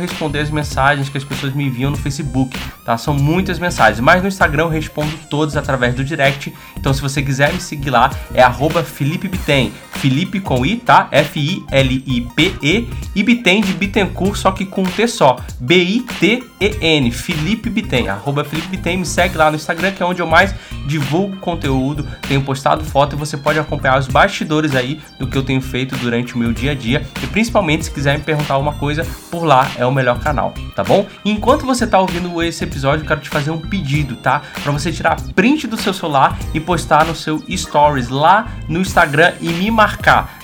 responder as mensagens que as pessoas me enviam no Facebook, tá? São muitas mensagens, mas no Instagram eu respondo todas através do direct. Então se você quiser me seguir lá, é arroba Felipe com I, tá? F-I-L-I-P-E e Bitem de Bittencourt, só que com um T só. B-I-T-E-N. Felipe Bitem. Arroba Felipe Bitem. Me segue lá no Instagram, que é onde eu mais divulgo conteúdo, tenho postado foto e você pode acompanhar os bastidores aí do que eu tenho feito durante o meu dia a dia. E principalmente se quiser me perguntar alguma coisa, por lá é o melhor canal, tá bom? enquanto você tá ouvindo esse episódio, eu quero te fazer um pedido, tá? Para você tirar print do seu celular e postar no seu stories lá no Instagram e me marcar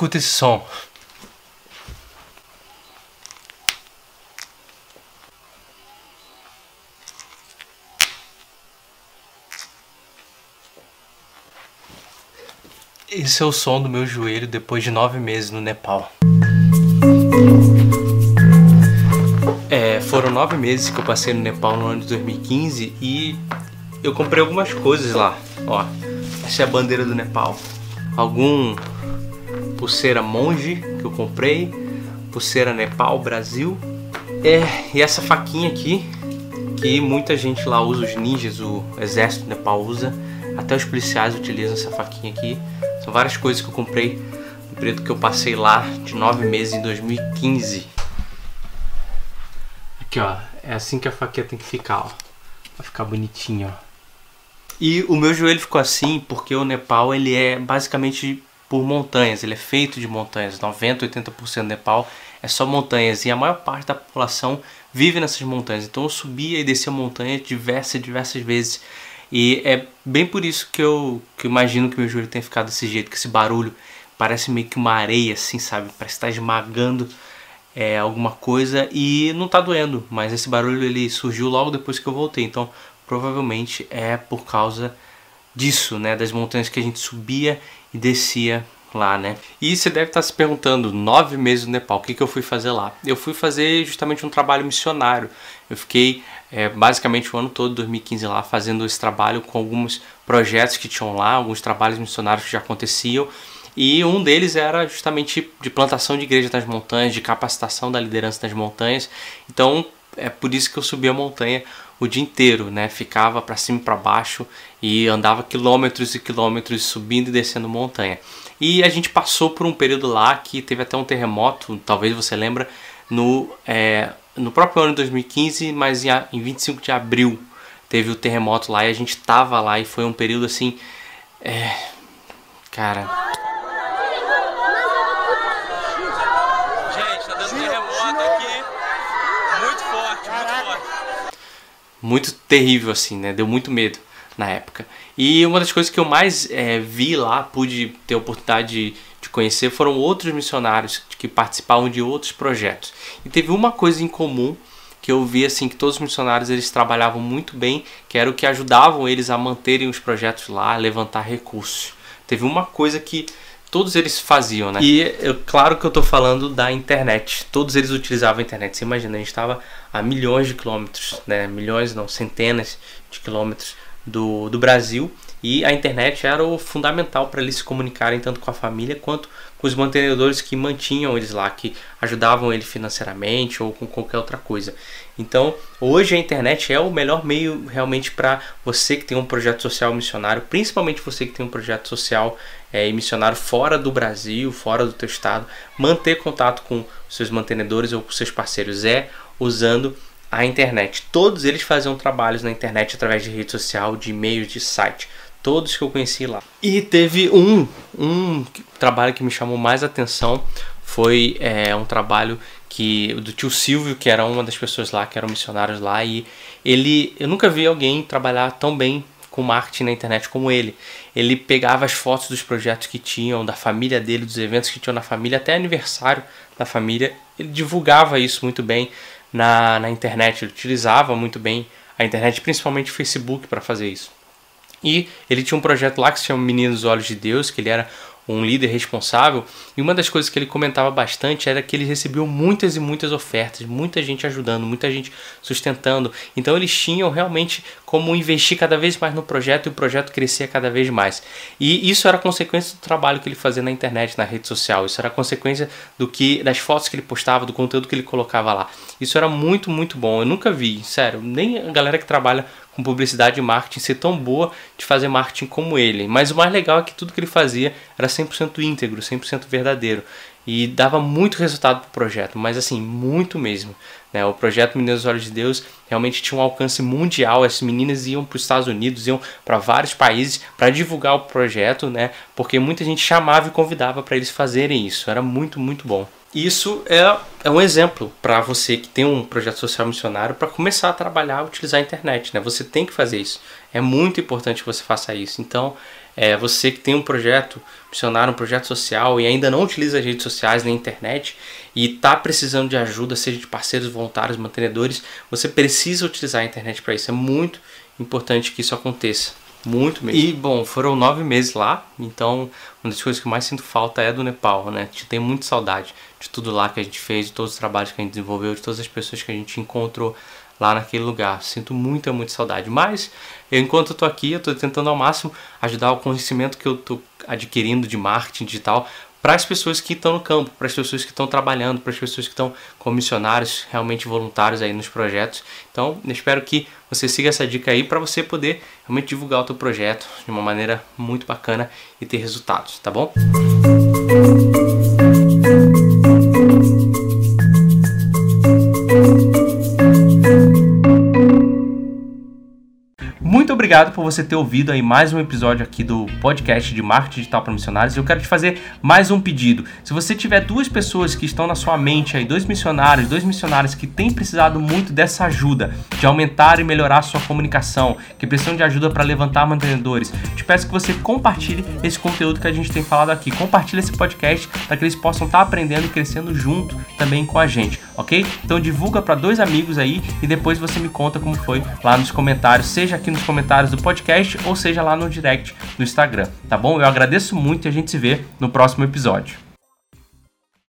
Escuta esse som. Esse é o som do meu joelho depois de nove meses no Nepal. É, foram nove meses que eu passei no Nepal no ano de 2015 e eu comprei algumas coisas lá. Ó, essa é a bandeira do Nepal. Algum pulseira monge que eu comprei, pulseira Nepal Brasil. É, e essa faquinha aqui, que muita gente lá usa, os ninjas, o exército do Nepal usa, até os policiais utilizam essa faquinha aqui. São várias coisas que eu comprei no período que eu passei lá, de nove meses em 2015. Aqui ó, é assim que a faquinha tem que ficar, ó. Vai ficar bonitinho, ó. E o meu joelho ficou assim porque o Nepal ele é basicamente por montanhas, ele é feito de montanhas, 90, 80% do Nepal é só montanhas e a maior parte da população vive nessas montanhas. Então eu subia e descia montanha diversas, diversas vezes. E é bem por isso que eu, que eu imagino que meu joelho tenha ficado desse jeito, que esse barulho parece meio que uma areia, assim, sabe? Parece estar esmagando é, alguma coisa e não está doendo, mas esse barulho ele surgiu logo depois que eu voltei. Então provavelmente é por causa disso, né? Das montanhas que a gente subia e descia lá, né? E você deve estar se perguntando, nove meses no Nepal, o que, que eu fui fazer lá? Eu fui fazer justamente um trabalho missionário. Eu fiquei é, basicamente o ano todo, 2015 lá, fazendo esse trabalho com alguns projetos que tinham lá, alguns trabalhos missionários que já aconteciam. E um deles era justamente de plantação de igreja nas montanhas, de capacitação da liderança nas montanhas. Então é por isso que eu subi a montanha o dia inteiro, né? Ficava para cima e para baixo e andava quilômetros e quilômetros subindo e descendo montanha. E a gente passou por um período lá que teve até um terremoto, talvez você lembra, no, é, no próprio ano de 2015, mas em, em 25 de abril teve o terremoto lá e a gente tava lá e foi um período assim, é, cara, muito terrível assim, né? Deu muito medo na época. E uma das coisas que eu mais é, vi lá, pude ter a oportunidade de, de, conhecer, foram outros missionários que participavam de outros projetos. E teve uma coisa em comum que eu vi assim que todos os missionários eles trabalhavam muito bem, que era o que ajudavam eles a manterem os projetos lá, a levantar recursos. Teve uma coisa que todos eles faziam, né? E eu, claro que eu estou falando da internet. Todos eles utilizavam a internet. Você imagina, a gente estava a milhões de quilômetros, né? Milhões, não, centenas de quilômetros do, do Brasil e a internet era o fundamental para eles se comunicarem tanto com a família quanto com os mantenedores que mantinham eles lá, que ajudavam ele financeiramente ou com qualquer outra coisa. Então, hoje a internet é o melhor meio realmente para você que tem um projeto social missionário, principalmente você que tem um projeto social é, e missionário fora do Brasil, fora do teu estado, manter contato com seus mantenedores ou com seus parceiros é usando a internet. Todos eles faziam trabalhos na internet através de rede social, de e-mails, de site todos que eu conheci lá. E teve um, um trabalho que me chamou mais atenção, foi é, um trabalho que do tio Silvio, que era uma das pessoas lá, que eram missionários lá, e ele, eu nunca vi alguém trabalhar tão bem com marketing na internet como ele. Ele pegava as fotos dos projetos que tinham, da família dele, dos eventos que tinham na família, até aniversário da família, ele divulgava isso muito bem na, na internet, ele utilizava muito bem a internet, principalmente o Facebook, para fazer isso. E ele tinha um projeto lá que se chama Meninos Olhos de Deus, que ele era um líder responsável, e uma das coisas que ele comentava bastante era que ele recebeu muitas e muitas ofertas, muita gente ajudando, muita gente sustentando. Então eles tinham realmente como investir cada vez mais no projeto e o projeto crescia cada vez mais. E isso era consequência do trabalho que ele fazia na internet, na rede social. Isso era consequência do que das fotos que ele postava, do conteúdo que ele colocava lá. Isso era muito, muito bom. Eu nunca vi, sério, nem a galera que trabalha com publicidade e marketing ser tão boa de fazer marketing como ele. Mas o mais legal é que tudo que ele fazia era 100% íntegro, 100% verdadeiro. E dava muito resultado para o projeto, mas assim, muito mesmo. Né? O projeto Meninas Olhos de Deus realmente tinha um alcance mundial. As meninas iam para os Estados Unidos, iam para vários países para divulgar o projeto, né? porque muita gente chamava e convidava para eles fazerem isso. Era muito, muito bom. Isso é, é um exemplo para você que tem um projeto social missionário para começar a trabalhar, utilizar a internet. Né? Você tem que fazer isso. É muito importante que você faça isso. Então, é, você que tem um projeto missionário, um projeto social e ainda não utiliza as redes sociais nem a internet e está precisando de ajuda, seja de parceiros voluntários, mantenedores, você precisa utilizar a internet para isso. É muito importante que isso aconteça. Muito mesmo. E, bom, foram nove meses lá, então uma das coisas que mais sinto falta é do Nepal, né? Te tenho muita saudade de tudo lá que a gente fez, de todos os trabalhos que a gente desenvolveu, de todas as pessoas que a gente encontrou lá naquele lugar. Sinto muita, muita saudade. Mas, eu, enquanto eu tô aqui, eu tô tentando ao máximo ajudar o conhecimento que eu tô adquirindo de marketing digital para as pessoas que estão no campo, para as pessoas que estão trabalhando, para as pessoas que estão como missionários, realmente voluntários aí nos projetos. Então, eu espero que você siga essa dica aí para você poder realmente divulgar o teu projeto de uma maneira muito bacana e ter resultados, tá bom? Obrigado por você ter ouvido aí mais um episódio aqui do podcast de marketing digital para missionários. Eu quero te fazer mais um pedido. Se você tiver duas pessoas que estão na sua mente aí, dois missionários, dois missionários que têm precisado muito dessa ajuda, de aumentar e melhorar a sua comunicação, que precisam de ajuda para levantar mantenedores, te peço que você compartilhe esse conteúdo que a gente tem falado aqui. Compartilhe esse podcast para que eles possam estar tá aprendendo e crescendo junto também com a gente, ok? Então divulga para dois amigos aí e depois você me conta como foi lá nos comentários, seja aqui nos comentários comentários do podcast ou seja lá no direct do Instagram, tá bom? Eu agradeço muito e a gente se vê no próximo episódio.